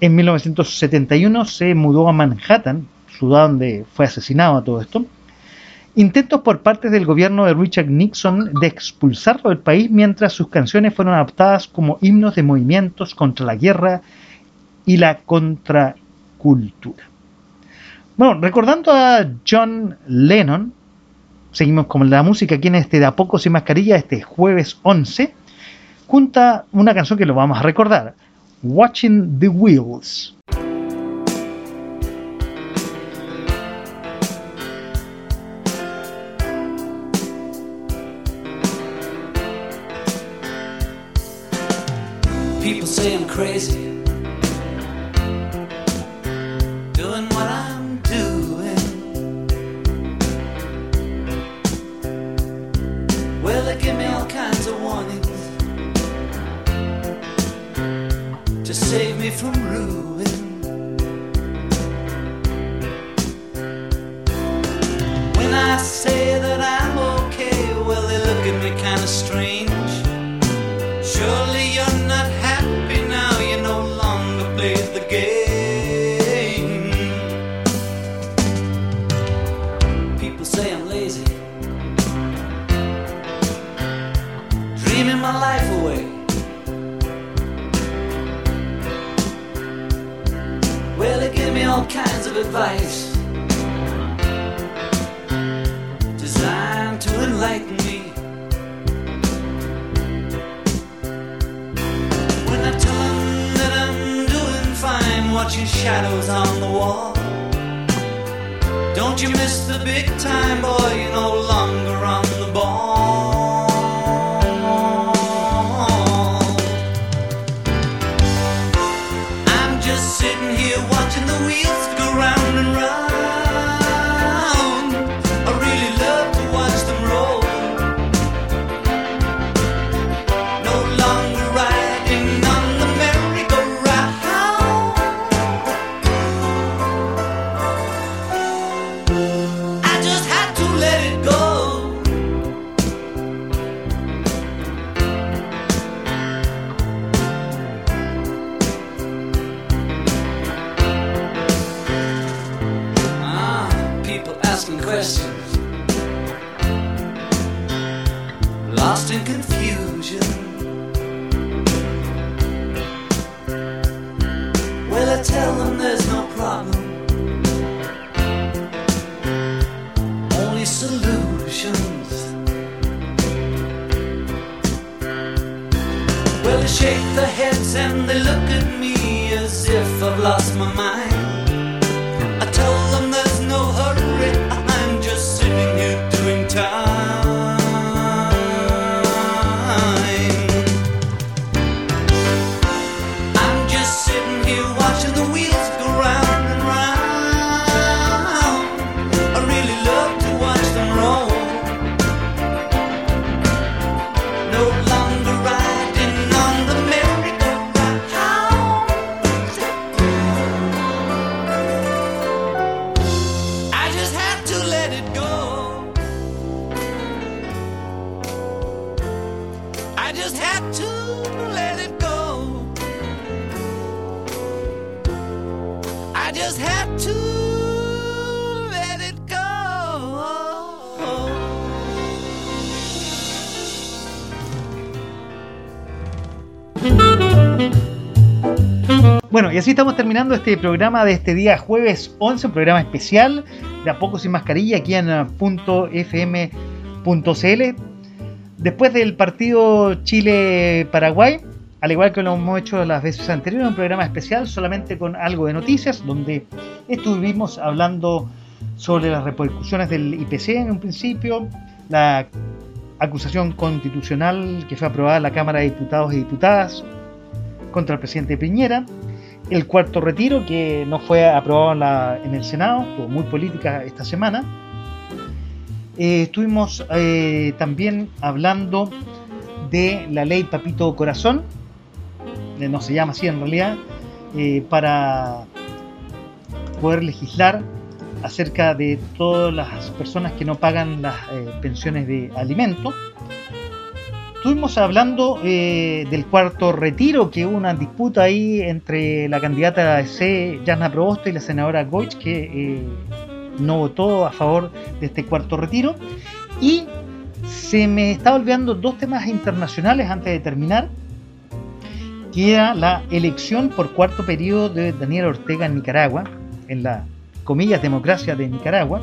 En 1971 se mudó a Manhattan, ciudad donde fue asesinado a todo esto, Intentos por parte del gobierno de Richard Nixon de expulsarlo del país mientras sus canciones fueron adoptadas como himnos de movimientos contra la guerra y la contracultura. Bueno, recordando a John Lennon, seguimos con la música aquí en este De a poco sin mascarilla, este jueves 11, junta una canción que lo vamos a recordar, Watching the Wheels. People say I'm crazy. Doing what I'm doing. Well, they give me all kinds of warnings to save me from ruin. When I say that I'm okay, well, they look at me kind of strange. Surely you're dreaming my life away. Well, they give me all kinds of advice designed to enlighten me. When I tell 'em that I'm doing fine, watching shadows on the wall. Don't you miss the big time, boy? You're no longer on the ball. Bueno, y así estamos terminando este programa de este día jueves 11, un programa especial de A Poco Sin Mascarilla aquí en punto .fm.cl. Después del partido Chile-Paraguay, al igual que lo hemos hecho las veces anteriores, un programa especial solamente con algo de noticias, donde estuvimos hablando sobre las repercusiones del IPC en un principio, la acusación constitucional que fue aprobada en la Cámara de Diputados y Diputadas contra el presidente Piñera, el cuarto retiro que no fue aprobado en, el Senado, estuvo muy política esta semana. Eh, estuvimos eh, también hablando de la ley Papito Corazón, eh, no se llama así en realidad, para poder legislar acerca de todas las personas que no pagan las eh, pensiones de alimento. Estuvimos hablando eh, del cuarto retiro, que hubo una disputa ahí entre la candidata C, Jasna Proboste, y la senadora Goich, que eh, no votó a favor de este cuarto retiro. Y se me está olvidando dos temas internacionales antes de terminar, que era la elección por cuarto periodo de Daniel Ortega en Nicaragua, en la comillas democracia de Nicaragua,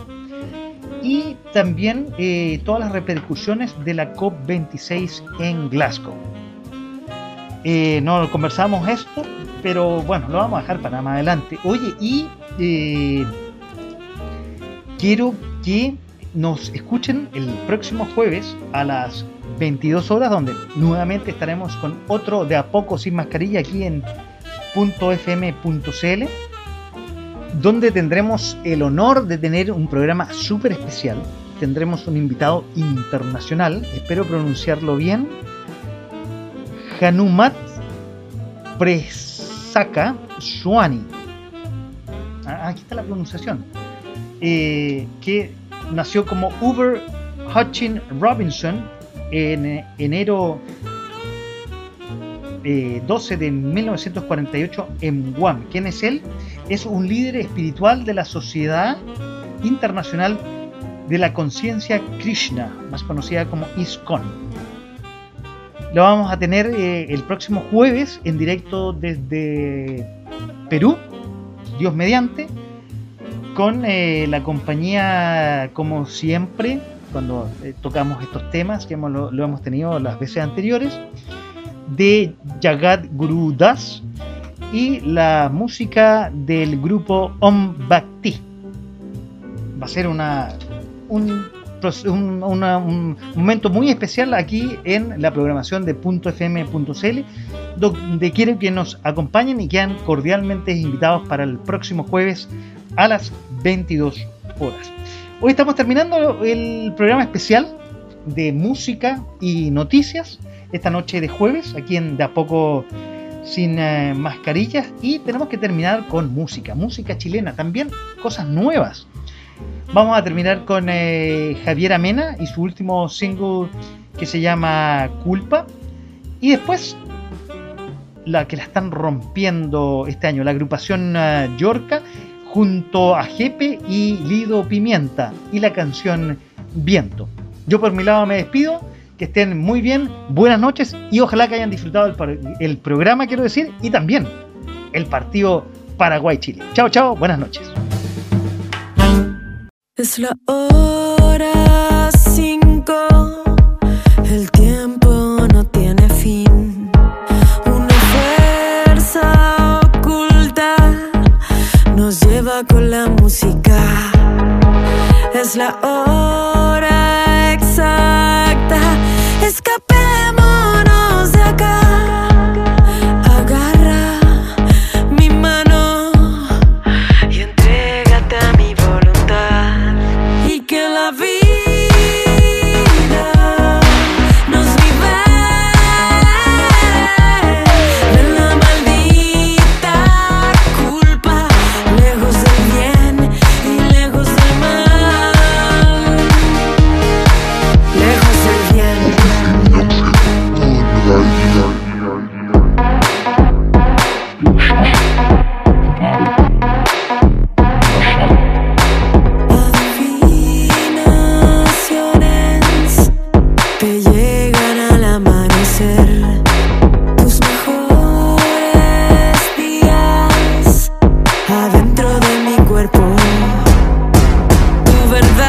y también eh, todas las repercusiones de la COP26 en Glasgow. Eh, no conversamos esto, pero bueno, lo vamos a dejar para más adelante. Oye, y eh, quiero que nos escuchen el próximo jueves a las 22 horas, donde nuevamente estaremos con otro de a poco sin mascarilla aquí en .fm.cl, donde tendremos el honor de tener un programa súper especial. Tendremos un invitado internacional, espero pronunciarlo bien, Hanumat Presaka Swani. Ah, Aquí está la pronunciación. Eh, que nació como Uber Hutchin Robinson en enero eh, 12 de 1948 en Guam. ¿Quién es él? Es un líder espiritual de la Sociedad Internacional de la Conciencia Krishna, más conocida como ISKCON. Lo vamos a tener eh, el próximo jueves en directo desde Perú, Dios mediante, con eh, la compañía, como siempre, cuando eh, tocamos estos temas, que hemos- lo, lo hemos tenido las veces anteriores, de Jagat Guru Das y la música del grupo Om Bhakti. Va a ser una, un, un momento muy especial aquí en la programación de .fm.cl, donde quiero que nos acompañen y quedan cordialmente invitados para el próximo jueves a las 22 horas. Hoy estamos terminando el programa especial de música y noticias esta noche de jueves aquí en De a poco sin eh, mascarillas y tenemos que terminar con música, música chilena, también cosas nuevas. Vamos a terminar con eh, Javier Amena y su último single que se llama Culpa y después la que la están rompiendo este año, la agrupación eh, Yorca junto a Jepe y Lido Pimienta y la canción Viento. Yo por mi lado me despido, que estén muy bien, buenas noches y ojalá que hayan disfrutado el, el programa, quiero decir, y también el partido Paraguay-Chile. Chao, chao, buenas noches. Es la hora cinco, el tiempo no tiene fin. Una fuerza oculta nos lleva con la música. Es la hora escapei. And that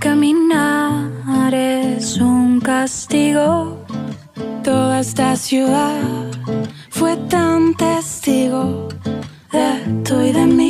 caminar es un castigo. Toda esta ciudad fue tan testigo de tú y de mí.